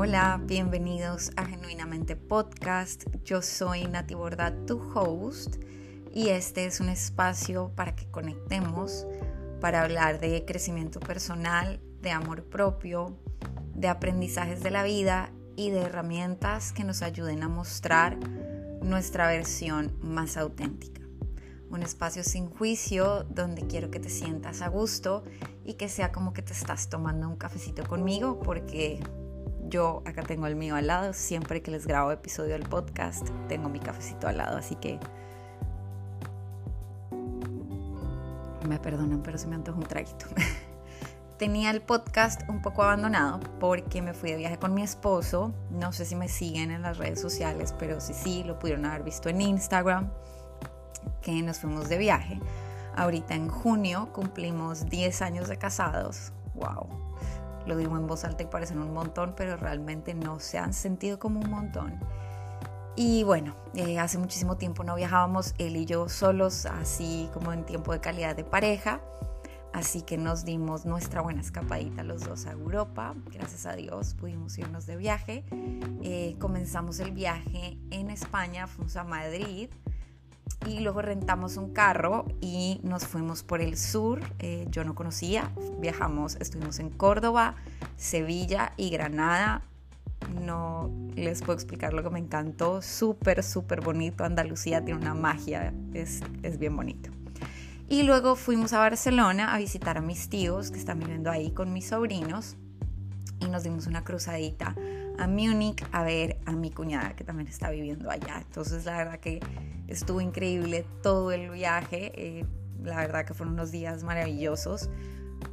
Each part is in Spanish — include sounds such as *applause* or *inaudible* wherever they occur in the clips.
Hola, bienvenidos a Genuinamente Podcast. Yo soy Nati Borda, tu host, y este es un espacio para que conectemos, para hablar de crecimiento personal, de amor propio, de aprendizajes de la vida y de herramientas que nos ayuden a mostrar nuestra versión más auténtica. Un espacio sin juicio donde quiero que te sientas a gusto y que sea como que te estás tomando un cafecito conmigo porque yo acá tengo el mío al lado, siempre que les grabo episodio del podcast, tengo mi cafecito al lado, así que me perdonan, pero se me antoja un traguito. *laughs* Tenía el podcast un poco abandonado porque me fui de viaje con mi esposo. No sé si me siguen en las redes sociales, pero sí, sí, lo pudieron haber visto en Instagram, que nos fuimos de viaje. Ahorita en junio cumplimos 10 años de casados. ¡Wow! Lo digo en voz alta y parecen un montón, pero realmente no se han sentido como un montón. Y bueno, eh, hace muchísimo tiempo no viajábamos él y yo solos, así como en tiempo de calidad de pareja. Así que nos dimos nuestra buena escapadita los dos a Europa. Gracias a Dios pudimos irnos de viaje. Eh, comenzamos el viaje en España, fuimos a Madrid y luego rentamos un carro y nos fuimos por el sur. Eh, yo no conocía, viajamos, estuvimos en Córdoba, Sevilla y Granada. No les puedo explicar lo que me encantó, súper, súper bonito. Andalucía tiene una magia, es, es bien bonito. Y luego fuimos a Barcelona a visitar a mis tíos que están viviendo ahí con mis sobrinos y nos dimos una cruzadita a Múnich a ver a mi cuñada que también está viviendo allá. Entonces la verdad que estuvo increíble todo el viaje. Eh, la verdad que fueron unos días maravillosos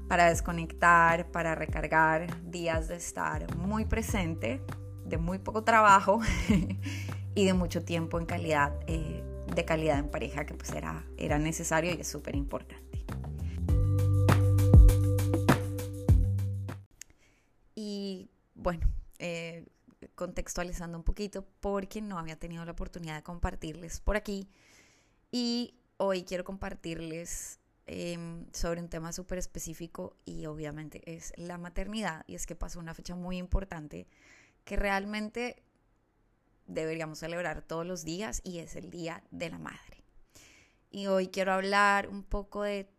para desconectar, para recargar, días de estar muy presente, de muy poco trabajo *laughs* y de mucho tiempo en calidad, eh, de calidad en pareja que pues era, era necesario y es súper importante. Bueno, eh, contextualizando un poquito porque no había tenido la oportunidad de compartirles por aquí. Y hoy quiero compartirles em, sobre un tema súper específico y obviamente es la maternidad. Y es que pasó una fecha muy importante que realmente deberíamos celebrar todos los días y es el Día de la Madre. Y hoy quiero hablar un poco de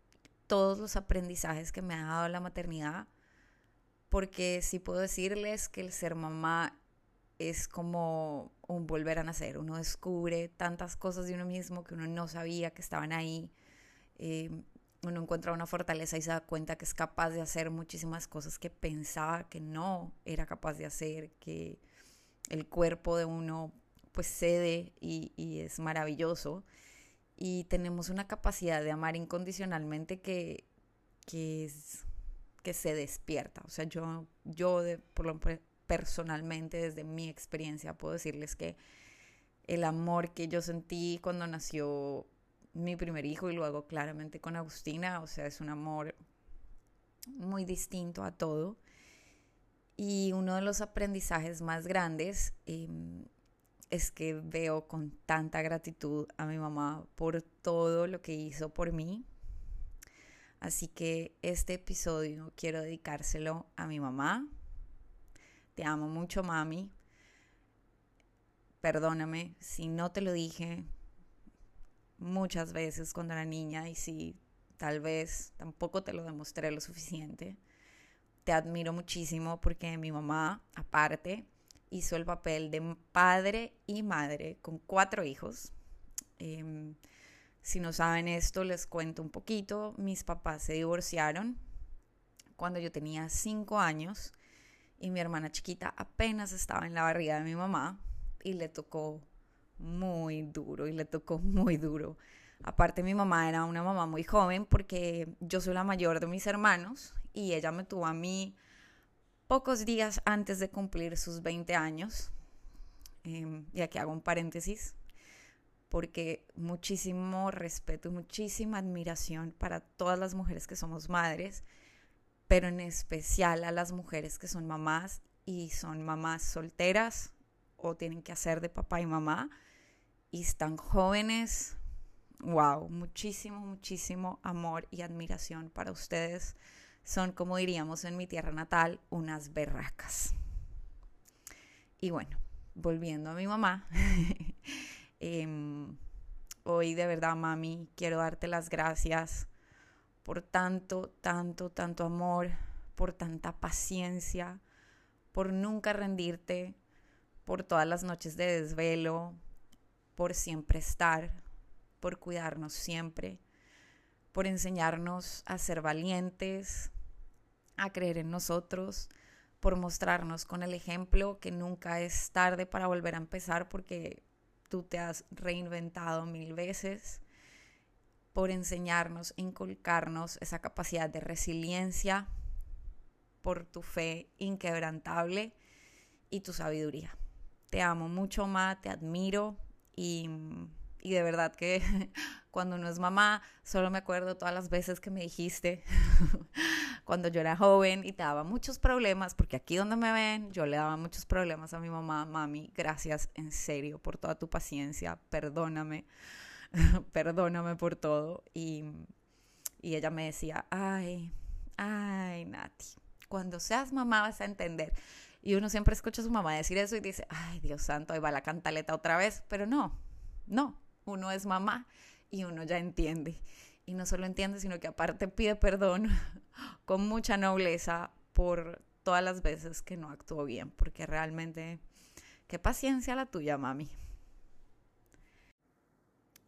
todos los aprendizajes que me ha dado la maternidad porque sí puedo decirles que el ser mamá es como un volver a nacer. Uno descubre tantas cosas de uno mismo que uno no sabía que estaban ahí. Eh, uno encuentra una fortaleza y se da cuenta que es capaz de hacer muchísimas cosas que pensaba que no era capaz de hacer, que el cuerpo de uno pues cede y, y es maravilloso. Y tenemos una capacidad de amar incondicionalmente que, que es que se despierta. O sea, yo, yo de, por lo personalmente, desde mi experiencia, puedo decirles que el amor que yo sentí cuando nació mi primer hijo y luego claramente con Agustina, o sea, es un amor muy distinto a todo. Y uno de los aprendizajes más grandes em, es que veo con tanta gratitud a mi mamá por todo lo que hizo por mí, Así que este episodio quiero dedicárselo a mi mamá. Te amo mucho, mami. Perdóname si no te lo dije muchas veces cuando era niña y si tal vez tampoco te lo demostré lo suficiente. Te admiro muchísimo porque mi mamá, aparte, hizo el papel de padre y madre con cuatro hijos. Em, si no saben esto, les cuento un poquito. Mis papás se divorciaron cuando yo tenía cinco años y mi hermana chiquita apenas estaba en la barriga de mi mamá y le tocó muy duro y le tocó muy duro. Aparte mi mamá era una mamá muy joven porque yo soy la mayor de mis hermanos y ella me tuvo a mí pocos días antes de cumplir sus 20 años. Em, y aquí hago un paréntesis porque muchísimo respeto y muchísima admiración para todas las mujeres que somos madres, pero en especial a las mujeres que son mamás y son mamás solteras o tienen que hacer de papá y mamá y están jóvenes. Wow, muchísimo, muchísimo amor y admiración para ustedes. Son, como diríamos en mi tierra natal, unas berracas. Y bueno, volviendo a mi mamá, *laughs* em, hoy de verdad, mami, quiero darte las gracias por tanto, tanto, tanto amor, por tanta paciencia, por nunca rendirte, por todas las noches de desvelo, por siempre estar, por cuidarnos siempre, por enseñarnos a ser valientes, a creer en nosotros, por mostrarnos con el ejemplo que nunca es tarde para volver a empezar porque tú te has reinventado mil veces, por enseñarnos, inculcarnos esa capacidad de resiliencia, por tu fe inquebrantable y tu sabiduría. Te amo mucho, más, te admiro y, y de verdad que *laughs* cuando uno es mamá, solo me acuerdo todas las veces que me dijiste *laughs* cuando yo era joven y te daba muchos problemas, porque aquí donde me ven, yo le daba muchos problemas a mi mamá, mami, gracias en serio por toda tu paciencia, perdóname, *laughs* perdóname por todo. Y, y ella me decía, ay, ay, Nati, cuando seas mamá vas a entender. Y uno siempre escucha a su mamá decir eso y dice, ay, Dios santo, ahí va la cantaleta otra vez. Pero no, no, uno es mamá y uno ya entiende. Y no solo entiende, sino que aparte pide perdón *laughs* con mucha nobleza por todas las veces que no actuó bien, porque realmente, qué paciencia la tuya, mami.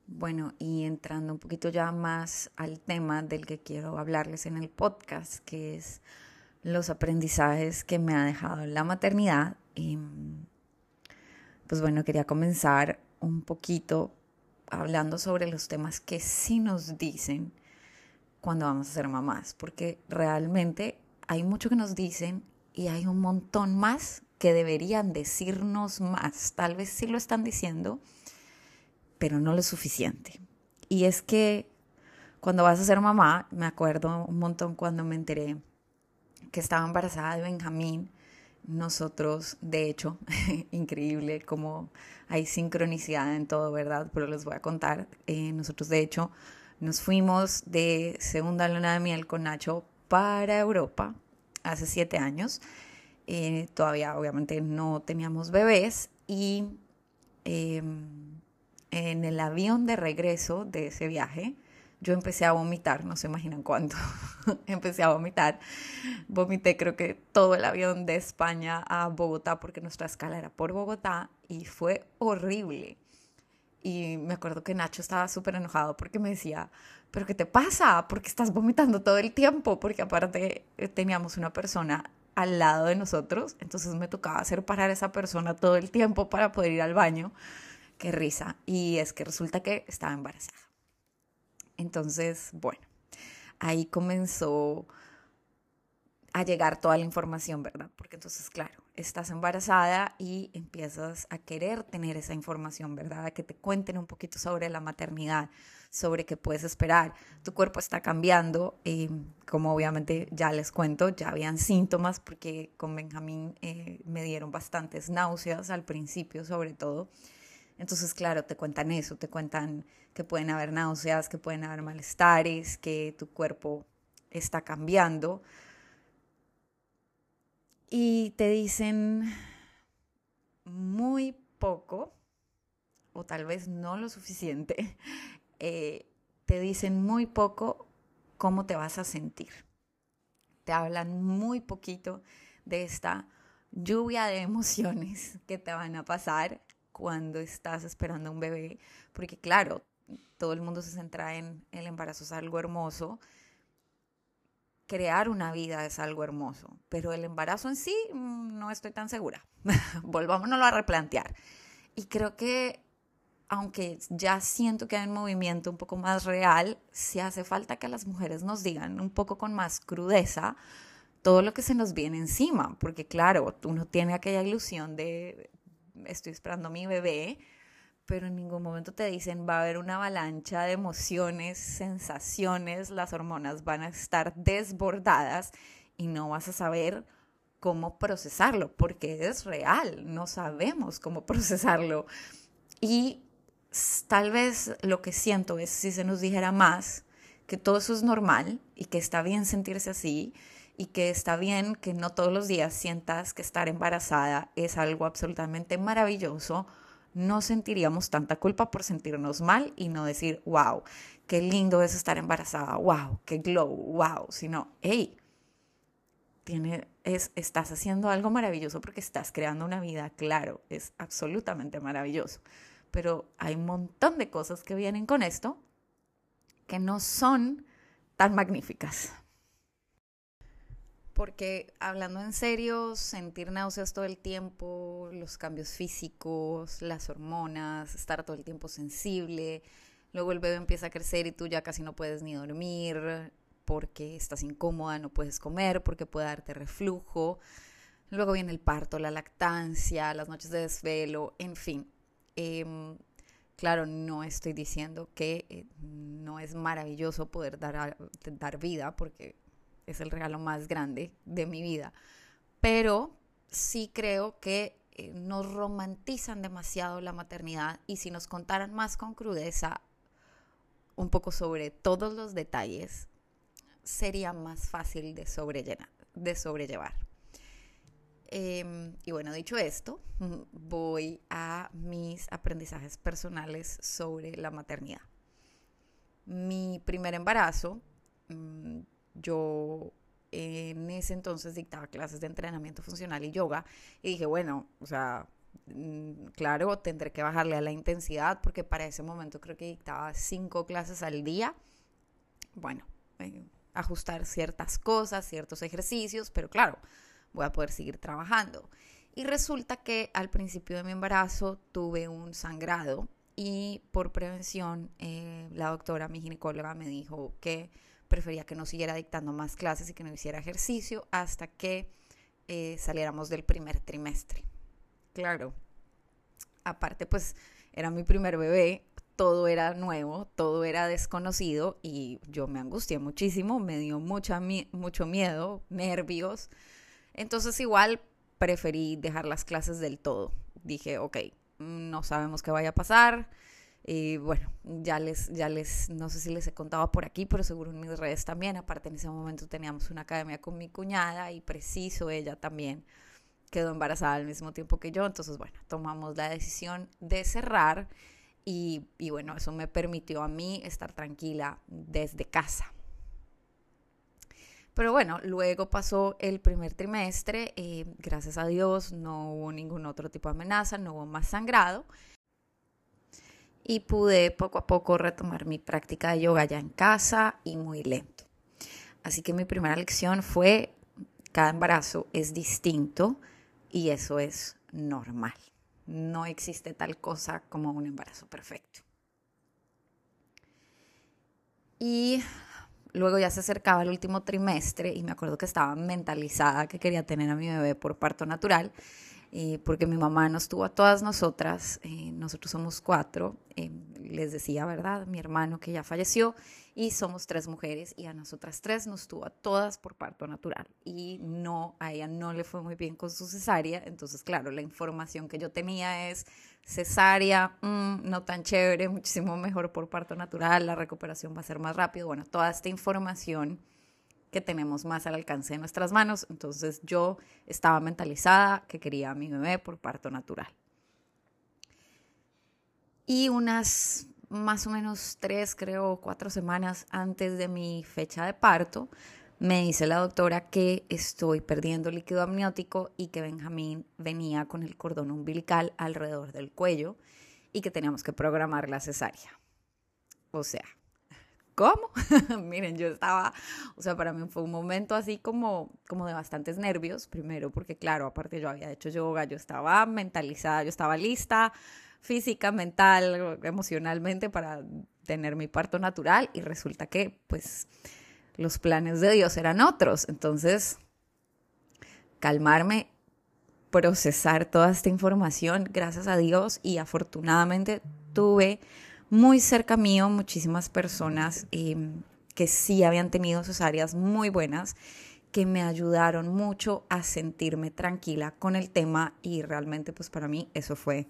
Bueno, y entrando un poquito ya más al tema del que quiero hablarles en el podcast, que es los aprendizajes que me ha dejado la maternidad. Y, pues bueno, quería comenzar un poquito hablando sobre los temas que sí nos dicen cuando vamos a ser mamás, porque realmente hay mucho que nos dicen y hay un montón más que deberían decirnos más. Tal vez sí lo están diciendo, pero no lo suficiente. Y es que cuando vas a ser mamá, me acuerdo un montón cuando me enteré que estaba embarazada de Benjamín, nosotros, de hecho, *laughs* increíble como hay sincronicidad en todo, ¿verdad? Pero les voy a contar, eh, nosotros de hecho nos fuimos de segunda luna de miel con Nacho para Europa hace siete años. Eh, todavía obviamente no teníamos bebés y em, en el avión de regreso de ese viaje, yo empecé a vomitar, no se imaginan cuánto, *laughs* empecé a vomitar. Vomité creo que todo el avión de España a Bogotá, porque nuestra escala era por Bogotá, y fue horrible. Y me acuerdo que Nacho estaba súper enojado porque me decía, pero ¿qué te pasa? ¿Por qué estás vomitando todo el tiempo? Porque aparte eh, teníamos una persona al lado de nosotros, entonces me tocaba hacer parar a esa persona todo el tiempo para poder ir al baño. Qué risa. Y es que resulta que estaba embarazada. Entonces, bueno, ahí comenzó a llegar toda la información, ¿verdad? Porque entonces, claro, estás embarazada y empiezas a querer tener esa información, ¿verdad? A que te cuenten un poquito sobre la maternidad, sobre qué puedes esperar. Tu cuerpo está cambiando, eh, como obviamente ya les cuento, ya habían síntomas porque con Benjamín eh, me dieron bastantes náuseas al principio, sobre todo. Entonces, claro, te cuentan eso, te cuentan que pueden haber náuseas, que pueden haber malestares, que tu cuerpo está cambiando. Y te dicen muy poco, o tal vez no lo suficiente, *laughs* eh, te dicen muy poco cómo te vas a sentir. Te hablan muy poquito de esta lluvia de *laughs* emociones que te van a pasar cuando estás esperando un bebé, porque claro, todo el mundo se centra en el embarazo es algo hermoso, crear una vida es algo hermoso, pero el embarazo en sí mm, no estoy tan segura. *laughs* Volvámonos a replantear. Y creo que aunque ya siento que hay un movimiento un poco más real, sí hace falta que las mujeres nos digan un poco con más crudeza todo lo que se nos viene encima, porque claro, uno tiene aquella ilusión de estoy esperando a mi bebé, pero en ningún momento te dicen va a haber una avalancha de emociones, sensaciones, las hormonas van a estar desbordadas y no vas a saber cómo procesarlo, porque es real, no sabemos cómo *laughs* procesarlo. Y tal vez lo que siento es si se nos dijera más que todo eso es normal y que está bien sentirse así y que está bien que no todos los días sientas que estar embarazada es algo absolutamente maravilloso, no sentiríamos tanta culpa por sentirnos mal y no decir, wow, qué lindo es estar embarazada, wow, qué glow, wow, sino, hey, estás haciendo algo maravilloso porque estás creando una vida, claro, es absolutamente maravilloso, pero hay un montón de cosas que vienen con esto que no son tan magníficas. Porque hablando en serio, sentir náuseas todo el tiempo, los cambios físicos, las hormonas, estar todo el tiempo sensible, luego el bebé empieza a crecer y tú ya casi no puedes ni dormir porque estás incómoda, no puedes comer, porque puede darte reflujo. Luego viene el parto, la lactancia, las noches de desvelo, en fin. Em, claro, no estoy diciendo que eh, no es maravilloso poder dar, dar vida, porque es el regalo más grande de mi vida. Pero sí creo que eh, nos romantizan demasiado la maternidad y si nos contaran más con crudeza un poco sobre todos los detalles, sería más fácil de, de sobrellevar. Em, y bueno, dicho esto, *laughs* voy a mis aprendizajes personales sobre la maternidad. Mi primer embarazo, mm, yo en ese entonces dictaba clases de entrenamiento funcional y yoga y dije, bueno, o sea, mm, claro, tendré que bajarle a la intensidad porque para ese momento creo que dictaba cinco clases al día. Bueno, eh, ajustar ciertas cosas, ciertos ejercicios, pero claro, voy a poder seguir trabajando. Y resulta que al principio de mi embarazo tuve un sangrado y por prevención eh, la doctora, mi ginecóloga, me dijo que prefería que no siguiera dictando más clases y que no hiciera ejercicio hasta que eh, saliéramos del primer trimestre. Claro, aparte pues era mi primer bebé, todo era nuevo, todo era desconocido y yo me angustié muchísimo, me dio mucha, mucho miedo, nervios. Entonces igual preferí dejar las clases del todo. Dije, ok, no sabemos qué vaya a pasar, y bueno, ya les, ya les, no sé si les he contado por aquí, pero seguro en mis redes también. Aparte, en ese momento teníamos una academia con mi cuñada y preciso ella también quedó embarazada al mismo tiempo que yo. Entonces, bueno, tomamos la decisión de cerrar y, y bueno, eso me permitió a mí estar tranquila desde casa. Pero bueno, luego pasó el primer trimestre, eh, gracias a Dios no hubo ningún otro tipo de amenaza, no hubo más sangrado y pude poco a poco retomar mi práctica de yoga ya en casa y muy lento. Así que mi primera lección fue, cada embarazo es distinto y eso es normal. No existe tal cosa como un embarazo perfecto. Y luego ya se acercaba el último trimestre y me acuerdo que estaba mentalizada que quería tener a mi bebé por parto natural eh, porque mi mamá nos tuvo a todas nosotras, eh, nosotros somos cuatro, eh, les decía, ¿verdad? Mi hermano que ya falleció y somos tres mujeres y a nosotras tres nos tuvo a todas por parto natural y no, a ella no le fue muy bien con su cesárea, entonces claro, la información que yo tenía es cesárea, mm, no tan chévere, muchísimo mejor por parto natural, la recuperación va a ser más rápido, bueno, toda esta información que tenemos más al alcance de nuestras manos. Entonces yo estaba mentalizada que quería a mi bebé por parto natural. Y unas más o menos tres, creo, cuatro semanas antes de mi fecha de parto, me dice la doctora que estoy perdiendo líquido amniótico y que Benjamín venía con el cordón umbilical alrededor del cuello y que teníamos que programar la cesárea. O sea, ¿cómo? *laughs* Miren, yo estaba, o sea, para mí fue un momento así como, como de bastantes nervios, primero porque claro, aparte yo había hecho yoga, yo estaba mentalizada, yo estaba lista física, mental, emocionalmente para tener mi parto natural y resulta que pues los planes de Dios eran otros, entonces calmarme, procesar toda esta información, gracias a Dios y afortunadamente tuve muy cerca mío muchísimas personas em, que sí habían tenido cesáreas muy buenas que me ayudaron mucho a sentirme tranquila con el tema y realmente pues para mí eso fue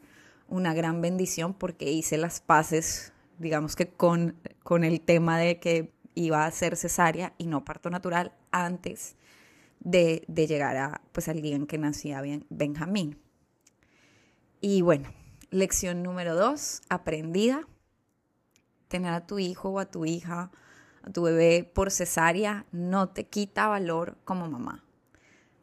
una gran bendición porque hice las paces digamos que con, con el tema de que iba a ser cesárea y no parto natural antes de, llegar a, pues, al día en que nacía Benjamín. Y bueno, lección número dos, aprendida. Tener a tu hijo o a tu hija, a tu bebé por cesárea, no te quita valor como mamá.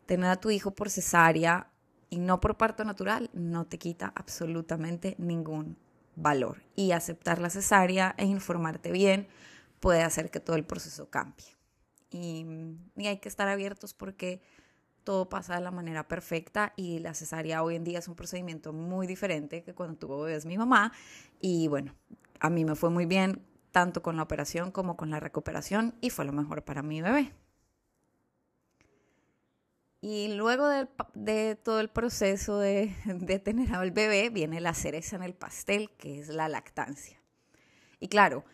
Tener a tu hijo por cesárea y no por parto natural no te quita absolutamente ningún valor. Y aceptar la cesárea e informarte bien puede hacer que todo el proceso cambie. Y, hay que estar abiertos porque todo pasa de la manera perfecta y la cesárea hoy en día es un procedimiento muy diferente que cuando tu bebé es mi mamá. Y bueno, a mí me fue muy bien tanto con la operación como con la recuperación y fue lo mejor para mi bebé. Y luego de, todo el proceso de, de tener al bebé viene la cereza en el pastel, que es la lactancia. Y claro,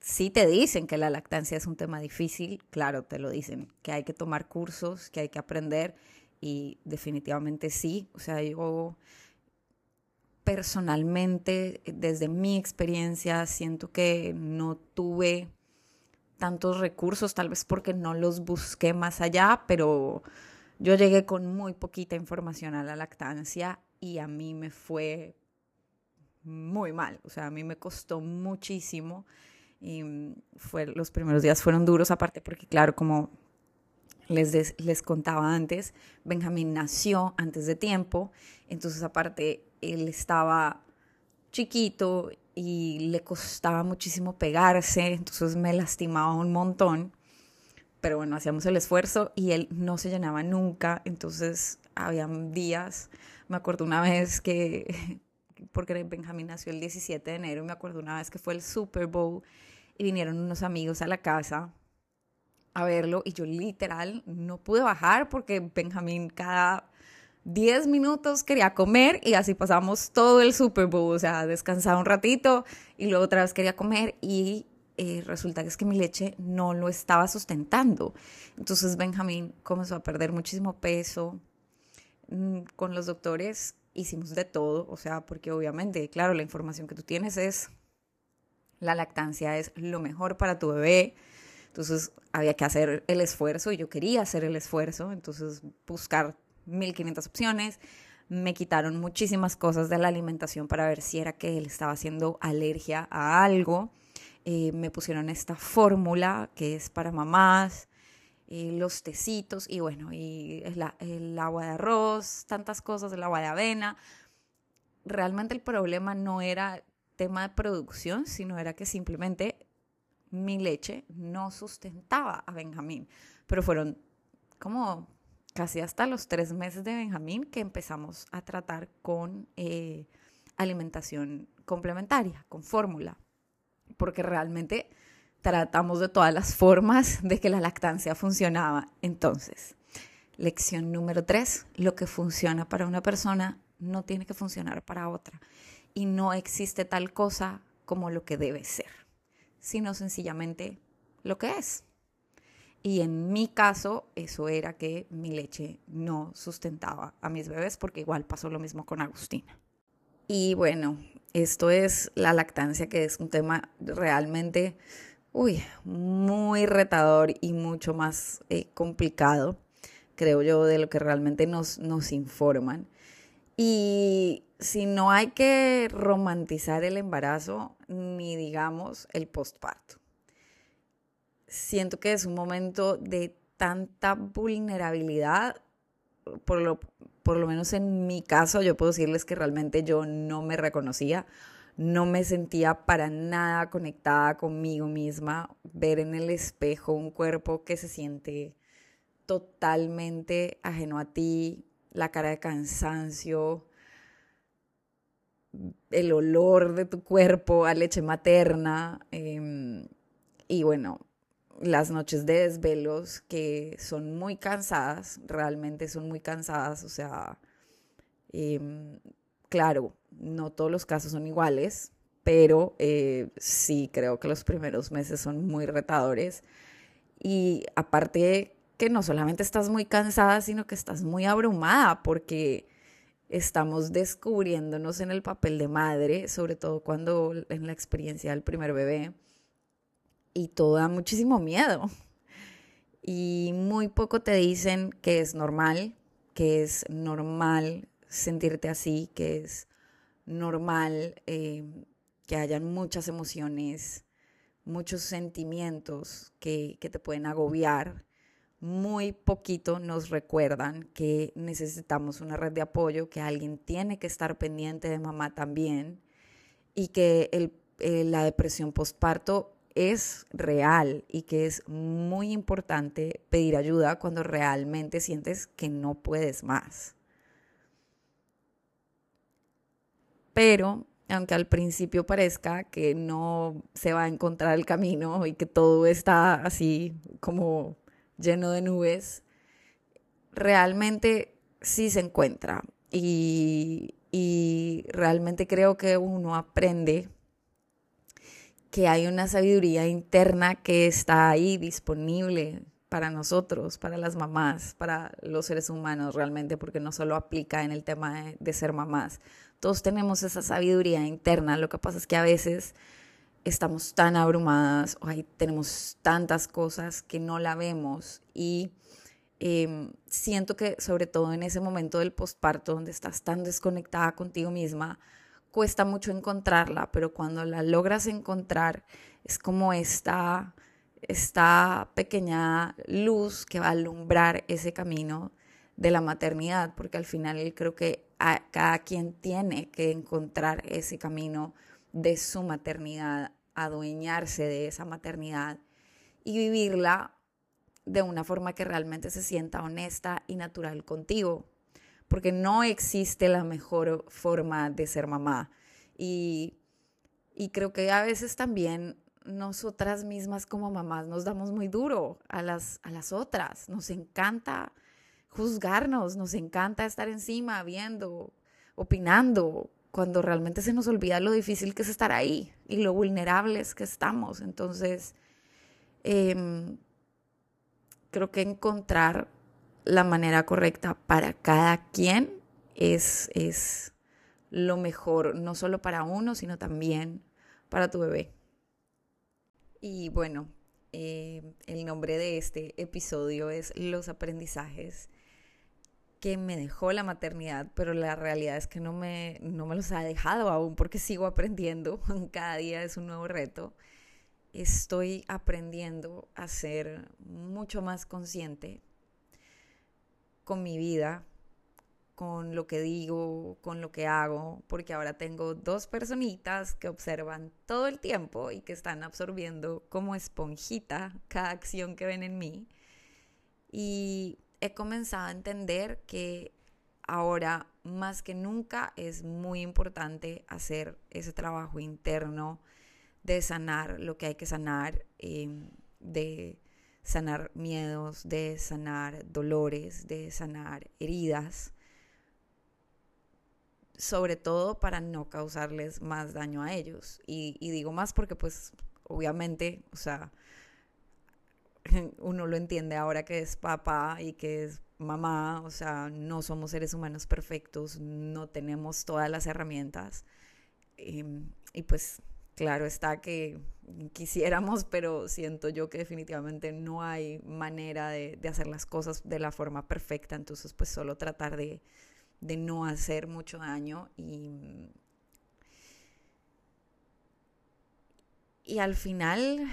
si te dicen que la lactancia es un tema difícil, claro, te lo dicen, que hay que tomar cursos, que hay que aprender y definitivamente sí. O sea, yo personalmente, desde mi experiencia, siento que no tuve tantos recursos, tal vez porque no los busqué más allá, pero yo llegué con muy poquita información a la lactancia y a mí me fue muy mal, o sea, a mí me costó muchísimo y mm, fue, los primeros días fueron duros, aparte porque, claro, como les, les contaba antes, Benjamín nació antes de tiempo, entonces aparte él estaba chiquito y le costaba muchísimo pegarse, entonces me lastimaba un montón pero bueno, hacíamos el esfuerzo y él no se llenaba nunca, entonces había días, me acuerdo una vez que, *laughs* porque Benjamín nació el 17 de enero, me acuerdo una vez que fue el Super Bowl y vinieron unos amigos a la casa a verlo y yo literal no pude bajar porque Benjamín cada 10 minutos quería comer y así pasamos todo el Super Bowl, o sea, descansaba un ratito y luego otra vez quería comer y eh, resulta que es que mi leche no lo estaba sustentando. Entonces Benjamín comenzó a perder muchísimo peso. Mm, con los doctores hicimos de todo, o sea, porque obviamente, claro, la información que tú tienes es, la lactancia es lo mejor para tu bebé. Entonces había que hacer el esfuerzo y yo quería hacer el esfuerzo, entonces buscar 1500 opciones. Me quitaron muchísimas cosas de la alimentación para ver si era que él estaba haciendo alergia a algo. Eh, me pusieron esta fórmula que es para mamás, eh, los tecitos y bueno, y el agua de arroz, tantas cosas, el agua de avena. Realmente el problema no era tema de producción, sino era que simplemente mi leche no sustentaba a Benjamín. Pero fueron como casi hasta los tres meses de Benjamín que empezamos a tratar con eh, alimentación complementaria, con fórmula porque realmente tratamos de todas las formas de que la lactancia funcionaba. Entonces, lección número tres, lo que funciona para una persona no tiene que funcionar para otra. Y no existe tal cosa como lo que debe ser, sino sencillamente lo que es. Y en mi caso, eso era que mi leche no sustentaba a mis bebés, porque igual pasó lo mismo con Agustina. Y bueno, esto es la lactancia, que es un tema realmente, uy, muy retador y mucho más eh, complicado, creo yo, de lo que realmente nos, nos informan. Y si no hay que romantizar el embarazo, ni digamos el postparto. Siento que es un momento de tanta vulnerabilidad, por lo, por lo menos en mi caso, yo puedo decirles que realmente yo no me reconocía, no me sentía para nada conectada conmigo misma, ver en el espejo un cuerpo que se siente totalmente ajeno a ti, la cara de cansancio, el olor de tu cuerpo a leche materna. Em, y bueno, las noches de desvelos que son muy cansadas, realmente son muy cansadas, o sea, em, claro, no todos los casos son iguales, pero eh, sí creo que los primeros meses son muy retadores y aparte que no solamente estás muy cansada, sino que estás muy abrumada porque estamos descubriéndonos en el papel de madre, sobre todo cuando en la experiencia del primer bebé y todo da muchísimo miedo. y muy poco te dicen que es normal, que es normal sentirte así, que es normal eh, que hayan muchas emociones, muchos sentimientos que, que te pueden agobiar. Muy poquito nos recuerdan que necesitamos una red de apoyo, que alguien tiene que estar pendiente de mamá también y que eh, la depresión postparto es real y que es muy importante pedir ayuda cuando realmente sientes que no puedes más. Pero aunque al principio parezca que no se va a encontrar el camino y que todo está así como lleno de nubes, realmente sí se encuentra. Y, y realmente creo que uno aprende que hay una sabiduría interna que está ahí disponible para nosotros, para las mamás, para los seres humanos realmente, porque no solo aplica en el tema de, ser mamás. Todos tenemos esa sabiduría interna, lo que pasa es que a veces estamos tan abrumadas o ahí tenemos tantas cosas que no la vemos. Y em, siento que sobre todo en ese momento del posparto donde estás tan desconectada contigo misma, cuesta mucho encontrarla, pero cuando la logras encontrar es como esta, esta pequeña luz que va a alumbrar ese camino de la maternidad, porque al final creo que cada quien tiene que encontrar ese camino de su maternidad, adueñarse de esa maternidad y vivirla de una forma que realmente se sienta honesta y natural contigo porque no existe la mejor forma de ser mamá. Y, creo que a veces también nosotras mismas como mamás nos damos muy duro a las, a las otras. Nos encanta juzgarnos, nos encanta estar encima, viendo, opinando, cuando realmente se nos olvida lo difícil que es estar ahí y lo vulnerables que estamos. Entonces, em, creo que encontrar la manera correcta para cada quien es, es lo mejor, no solo para uno, sino también para tu bebé. Y bueno, eh, el nombre de este episodio es Los aprendizajes que me dejó la maternidad, pero la realidad es que no me, no me los ha dejado aún porque sigo aprendiendo, *laughs* cada día es un nuevo reto. Estoy aprendiendo a ser mucho más consciente con mi vida, con lo que digo, con lo que hago, porque ahora tengo dos personitas que observan todo el tiempo y que están absorbiendo como esponjita cada acción que ven en mí. Y he comenzado a entender que ahora más que nunca es muy importante hacer ese trabajo interno de sanar lo que hay que sanar, eh, de sanar miedos, de sanar dolores, de sanar heridas, sobre todo para no causarles más daño a ellos. Y, digo más porque pues obviamente, o sea, *laughs* uno lo entiende ahora que es papá y que es mamá, o sea, no somos seres humanos perfectos, no tenemos todas las herramientas. Em, y pues claro está que quisiéramos, *laughs* pero siento yo que definitivamente no hay manera de, hacer las cosas de la forma perfecta, entonces pues solo tratar de, no hacer mucho daño y, y al final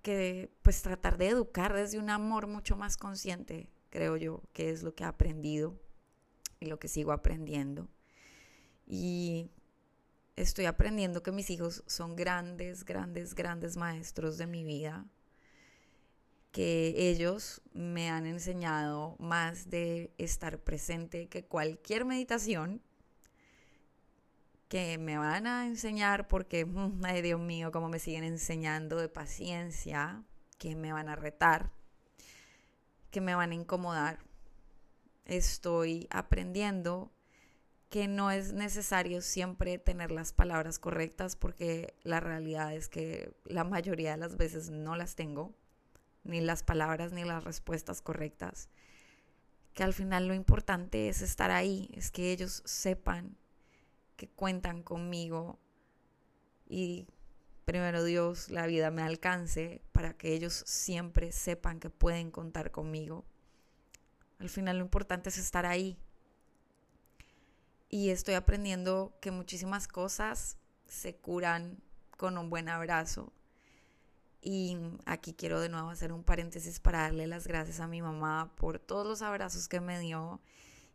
que pues tratar de educar desde un amor mucho más consciente, creo yo, que es lo que he aprendido y lo que sigo aprendiendo. Y estoy aprendiendo que mis hijos son grandes, grandes, grandes maestros de mi vida, que ellos me han enseñado más de estar presente que cualquier meditación, que me van a enseñar porque, mm, ay Dios mío, cómo me siguen enseñando de paciencia, que me van a retar, que me van a incomodar. Estoy aprendiendo que no es necesario siempre tener las palabras correctas porque la realidad es que la mayoría de las veces no las tengo, ni las palabras ni las respuestas correctas. Que al final lo importante es estar ahí, es que ellos sepan que cuentan conmigo y primero Dios, la vida me alcance, para que ellos siempre sepan que pueden contar conmigo. Al final lo importante es estar ahí. Y estoy aprendiendo que muchísimas cosas se curan con un buen abrazo. Y aquí quiero de nuevo hacer un paréntesis para darle las gracias a mi mamá por todos los abrazos que me dio,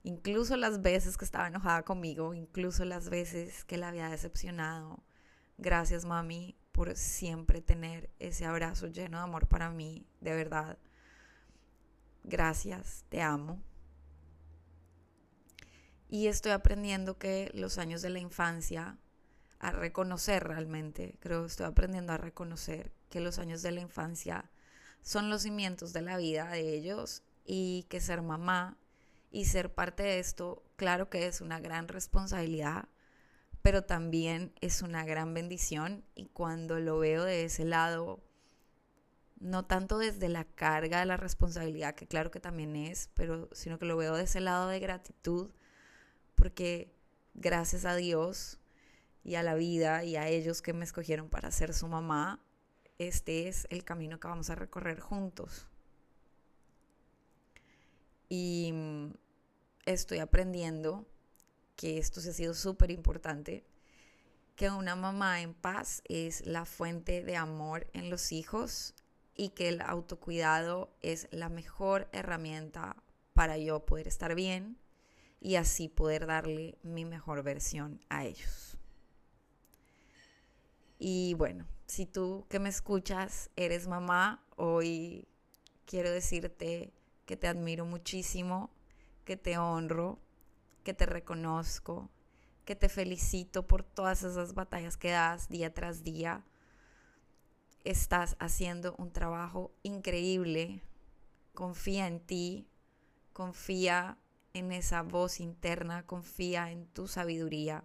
incluso las veces que estaba enojada conmigo, incluso las veces que la había decepcionado. Gracias mami por siempre tener ese abrazo lleno de amor para mí, de verdad. Gracias, te amo. Y estoy aprendiendo que los años de la infancia a reconocer realmente, creo que estoy aprendiendo a reconocer que los años de la infancia son los cimientos de la vida de ellos y que ser mamá y ser parte de esto, claro que es una gran responsabilidad, pero también es una gran bendición y cuando lo veo de ese lado, no tanto desde la carga de la responsabilidad, que claro que también es, pero sino que lo veo de ese lado de gratitud, porque gracias a Dios y a la vida y a ellos que me escogieron para ser su mamá, este es el camino que vamos a recorrer juntos. Y estoy aprendiendo que esto se ha sido súper importante, que una mamá en paz es la fuente de amor en los hijos y que el autocuidado es la mejor herramienta para yo poder estar bien y así poder darle mi mejor versión a ellos. Y bueno, si tú que me escuchas eres mamá, hoy quiero decirte que te admiro muchísimo, que te honro, que te reconozco, que te felicito por todas esas batallas que das día tras día. Estás haciendo un trabajo increíble. Confía en ti, confía en esa voz interna, confía en tu sabiduría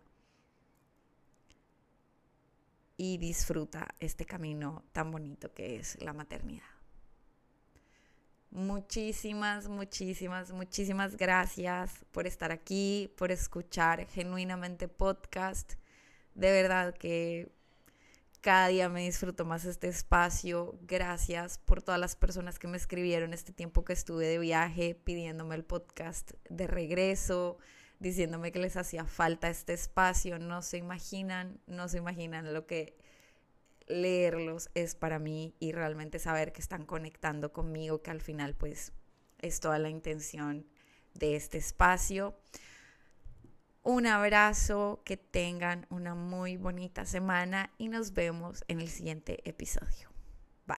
y disfruta este camino tan bonito que es la maternidad. Muchísimas, muchísimas, muchísimas gracias por estar aquí, por escuchar genuinamente podcast. De verdad que cada día me disfruto más este espacio. Gracias por todas las personas que me escribieron este tiempo que estuve de viaje pidiéndome el podcast de regreso diciéndome que les hacía falta este espacio. No se imaginan, no se imaginan lo que leerlos es para mí y realmente saber que están conectando conmigo, que al final pues es toda la intención de este espacio. Un abrazo, que tengan una muy bonita semana y nos vemos en el siguiente episodio.